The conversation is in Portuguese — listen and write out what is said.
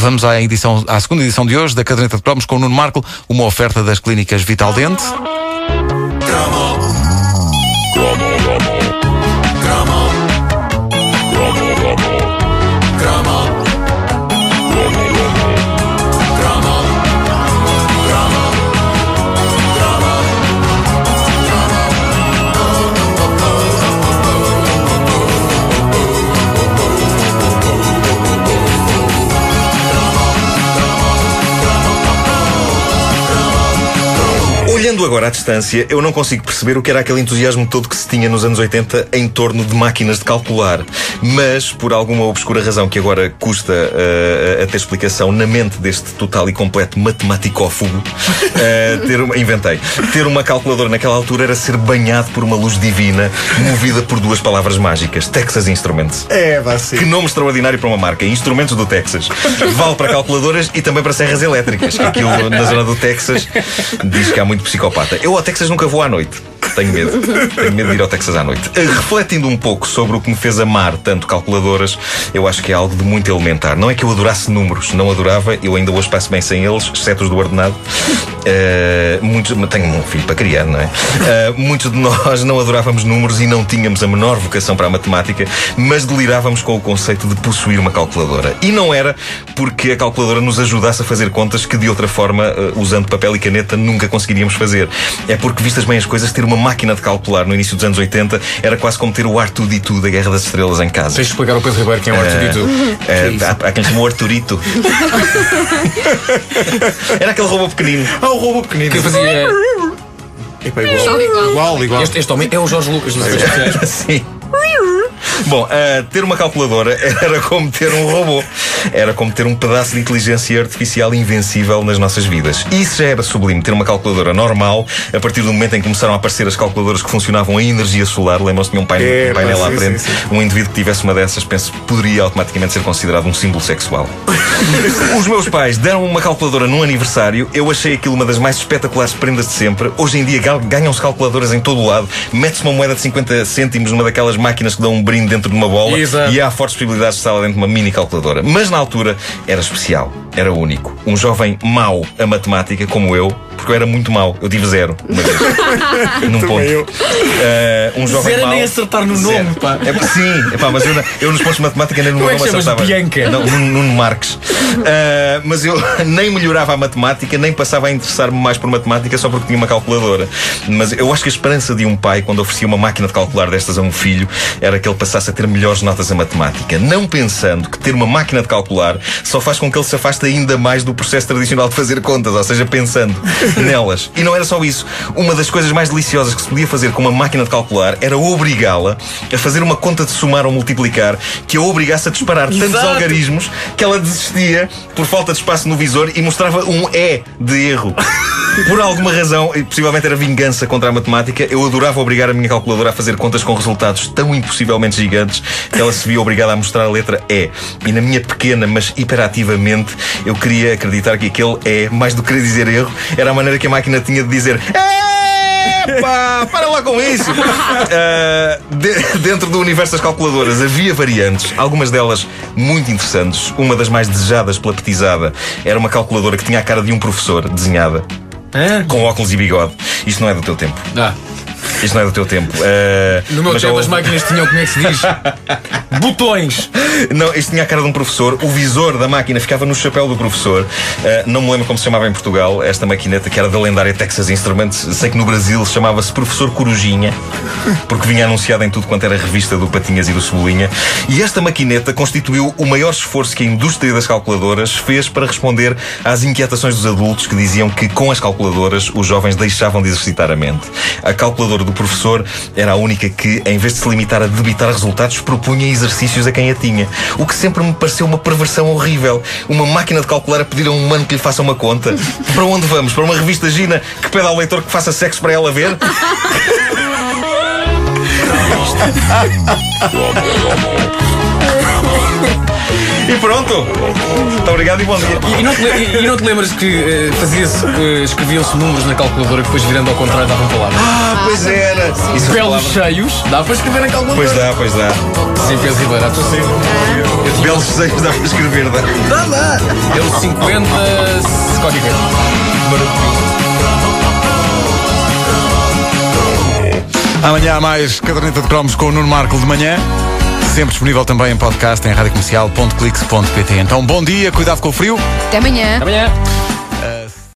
vamos à, edição, à segunda edição de hoje da Caderneta de Cromos com o Nuno Marco, uma oferta das clínicas Vital Dente. Olhando agora à distância, eu não consigo perceber o que era aquele entusiasmo todo que se tinha nos anos 80 em torno de máquinas de calcular. Mas, por alguma obscura razão que agora custa uh, a ter explicação na mente deste total e completo matemáticófugo, uh, ter uma, inventei. Ter uma calculadora naquela altura era ser banhado por uma luz divina, movida por duas palavras mágicas: Texas Instruments. É, vai ser. Que nome extraordinário para uma marca. Instrumentos do Texas. Vale para calculadoras e também para serras elétricas. Aquilo na zona do Texas diz que há muito psicopata. Eu ao Texas nunca vou à noite. Tenho medo. Tenho medo de ir ao Texas à noite. Eh, refletindo um pouco sobre o que me fez amar tanto calculadoras, eu acho que é algo de muito elementar. Não é que eu adorasse números, não adorava, eu ainda hoje passo bem sem eles, exceto os do ordenado. Uh, muitos, tenho um filho para criar, não é? Uh, muitos de nós não adorávamos números e não tínhamos a menor vocação para a matemática, mas delirávamos com o conceito de possuir uma calculadora. E não era porque a calculadora nos ajudasse a fazer contas que de outra forma, uh, usando papel e caneta, nunca conseguiríamos fazer. É porque, vistas bem as coisas, ter uma máquina de calcular no início dos anos 80 era quase como ter o R2D2 da Guerra das Estrelas em casa. Tens de explicar ao Pedro Ribeiro quem é o R2D2. Uh, há, há quem chama o Arturito. era aquele robô pequenino. Ah, o robô pequenino. Que fazia. Epa, igual. igual, igual. Este, este homem é o Jorge Lucas efeitos especiais. Sim. Bom, uh, ter uma calculadora era como ter um robô. Era como ter um pedaço de inteligência artificial invencível nas nossas vidas. Isso já era sublime, ter uma calculadora normal, a partir do momento em que começaram a aparecer as calculadoras que funcionavam em energia solar. Lembram-se de um painel, É, um painel pá, à sim, frente. sim, sim. Um indivíduo que tivesse uma dessas, penso, poderia automaticamente ser considerado um símbolo sexual. Os meus pais deram uma calculadora num aniversário. Eu achei aquilo uma das mais espetaculares prendas de sempre. Hoje em dia ganham-se calculadoras em todo o lado. Mete-se uma moeda de 50 cêntimos numa daquelas máquinas que dão um brinde dentro de uma bola. Exato. E há fortes possibilidades de estar lá dentro de uma mini calculadora. Mas na altura era especial. Era único. Um jovem mau a matemática, como eu, porque eu era muito mau. Eu tive zero uma vez. Num ponto. eu. Eh, um jovem Zero mau. nem acertar no Zero. nome, pá. É, sim, é pá, mas eu, eu nos pontos de matemática nem no meu é nome acertava. Bianca? Não, Nuno, Marques. Ah, mas eu nem melhorava a matemática, nem passava a interessar-me mais por matemática só porque tinha uma calculadora. Mas eu acho que a esperança de um pai, quando oferecia uma máquina de calcular destas a um filho, era que ele passasse a ter melhores notas a matemática. Não pensando que ter uma máquina de calcular só faz com que ele se afaste ainda mais do processo tradicional de fazer contas, ou seja, pensando nelas. E não era só isso. Uma das coisas mais deliciosas que se podia fazer com uma máquina de calcular era obrigá-la a fazer uma conta de somar ou multiplicar que a obrigasse a disparar tantos Exato. algarismos que ela desistia por falta de espaço no visor e mostrava um E de erro. Por alguma razão, e possivelmente era vingança contra a matemática, eu adorava obrigar a minha calculadora a fazer contas com resultados tão impossivelmente gigantes que ela se via obrigada a mostrar a letra E. E na minha pequena, mas hiperativamente, eu queria acreditar que aquele E, mais do que querer dizer erro, era a maneira que a máquina tinha de dizer Epá, para lá com isso! Ah, de- dentro do universo das calculadoras havia variantes, algumas delas muito interessantes. Uma das mais desejadas pela petizada era uma calculadora que tinha a cara de um professor desenhada, com óculos e bigode. Isto não é do teu tempo. Ah, Isto não é do teu tempo. Ah, no meu tempo as máquinas tinham, como é que se diz? Botões! Não, isto tinha a cara de um professor. O visor da máquina ficava no chapéu do professor. Uh, não me lembro como se chamava em Portugal esta maquineta que era da lendária Texas Instruments. Sei que no Brasil chamava-se Professor Corujinha, porque vinha anunciado em tudo quanto era revista do Patinhas e do Cebolinha. E esta maquineta constituiu o maior esforço que a indústria das calculadoras fez para responder às inquietações dos adultos que diziam que com as calculadoras os jovens deixavam de exercitar a mente. A calculadora do professor era a única que, em vez de se limitar a debitar resultados, propunha exercícios a quem a tinha. O que sempre me pareceu uma perversão horrível. Uma máquina de calcular a pedir a um humano que lhe faça uma conta. Para onde vamos? Para uma revista Gina que pede ao leitor que faça sexo para ela ver? E pronto. Muito obrigado e bom dia. E, e não te, e- e não te lembras que eh, fazia-se, eh, escreviam-se números na calculadora que depois virando ao contrário davam palavras? Ah, pois era. Isso é Belos cheios, dá para escrever na calculadora. Pois dá, pois dá. Sim, Pedro Ribeiro, há sim. Belos desejos dá para escrever, dá. Dá, dá. Ele 50, qualquer coisa. Amanhã há mais caderneta de cromos com o Nuno Marco de manhã. Sempre disponível também em podcast em radiocomercial.clix.pt. Então, bom dia, cuidado com o frio. Até amanhã. Amanhã. Uh,